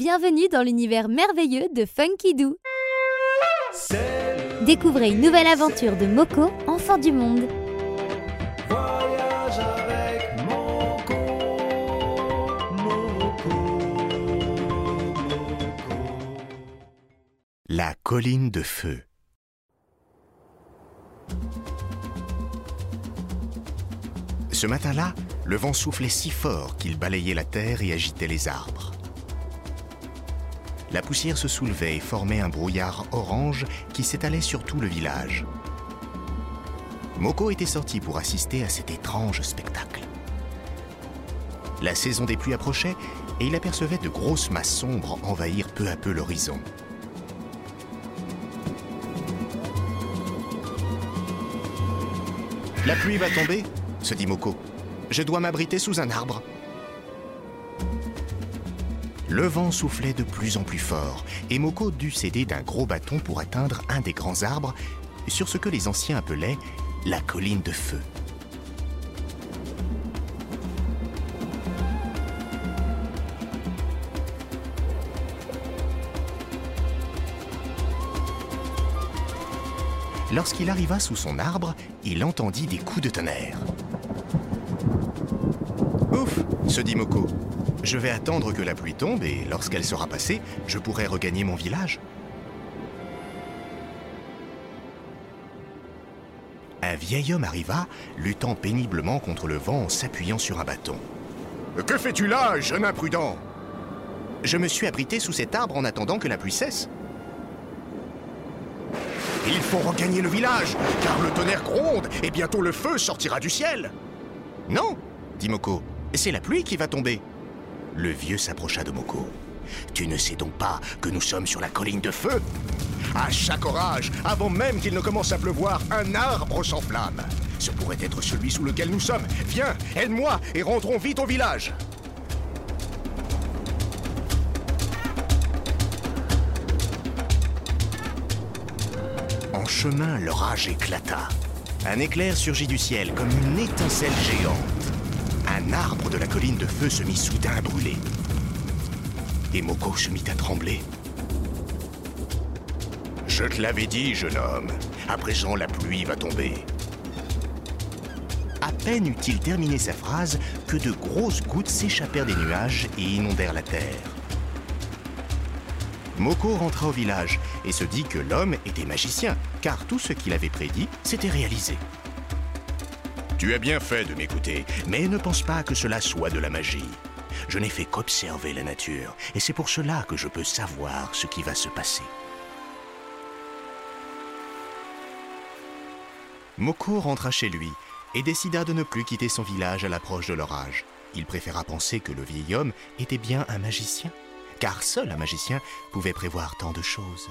Bienvenue dans l'univers merveilleux de Funky Doo. Découvrez une nouvelle aventure de Moko, enfant du monde. Voyage avec Moko, Moko, Moko. La colline de feu. Ce matin-là, le vent soufflait si fort qu'il balayait la terre et agitait les arbres. La poussière se soulevait et formait un brouillard orange qui s'étalait sur tout le village. Moko était sorti pour assister à cet étrange spectacle. La saison des pluies approchait et il apercevait de grosses masses sombres envahir peu à peu l'horizon. La pluie va tomber, se dit Moko. Je dois m'abriter sous un arbre. Le vent soufflait de plus en plus fort et Moko dut s'aider d'un gros bâton pour atteindre un des grands arbres sur ce que les anciens appelaient la colline de feu. Lorsqu'il arriva sous son arbre, il entendit des coups de tonnerre. Ouf, se dit Moko. Je vais attendre que la pluie tombe et lorsqu'elle sera passée, je pourrai regagner mon village. Un vieil homme arriva, luttant péniblement contre le vent en s'appuyant sur un bâton. Que fais-tu là, jeune imprudent? Je me suis abrité sous cet arbre en attendant que la pluie cesse. Il faut regagner le village, car le tonnerre gronde et bientôt le feu sortira du ciel. Non, dit Moko, c'est la pluie qui va tomber. Le vieux s'approcha de Moko. Tu ne sais donc pas que nous sommes sur la colline de feu? À chaque orage, avant même qu'il ne commence à pleuvoir, un arbre s'enflamme. Ce pourrait être celui sous lequel nous sommes. Viens, aide-moi et rentrons vite au village. En chemin, l'orage éclata. Un éclair surgit du ciel comme une étincelle géante. De la colline de feu se mit soudain à brûler. Et Moko se mit à trembler. Je te l'avais dit, jeune homme. À présent, la pluie va tomber. À peine eut-il terminé sa phrase que de grosses gouttes s'échappèrent des nuages et inondèrent la terre. Moko rentra au village et se dit que l'homme était magicien, car tout ce qu'il avait prédit s'était réalisé. Tu as bien fait de m'écouter, mais ne pense pas que cela soit de la magie. Je n'ai fait qu'observer la nature, et c'est pour cela que je peux savoir ce qui va se passer. Moko rentra chez lui et décida de ne plus quitter son village à l'approche de l'orage. Il préféra penser que le vieil homme était bien un magicien, car seul un magicien pouvait prévoir tant de choses.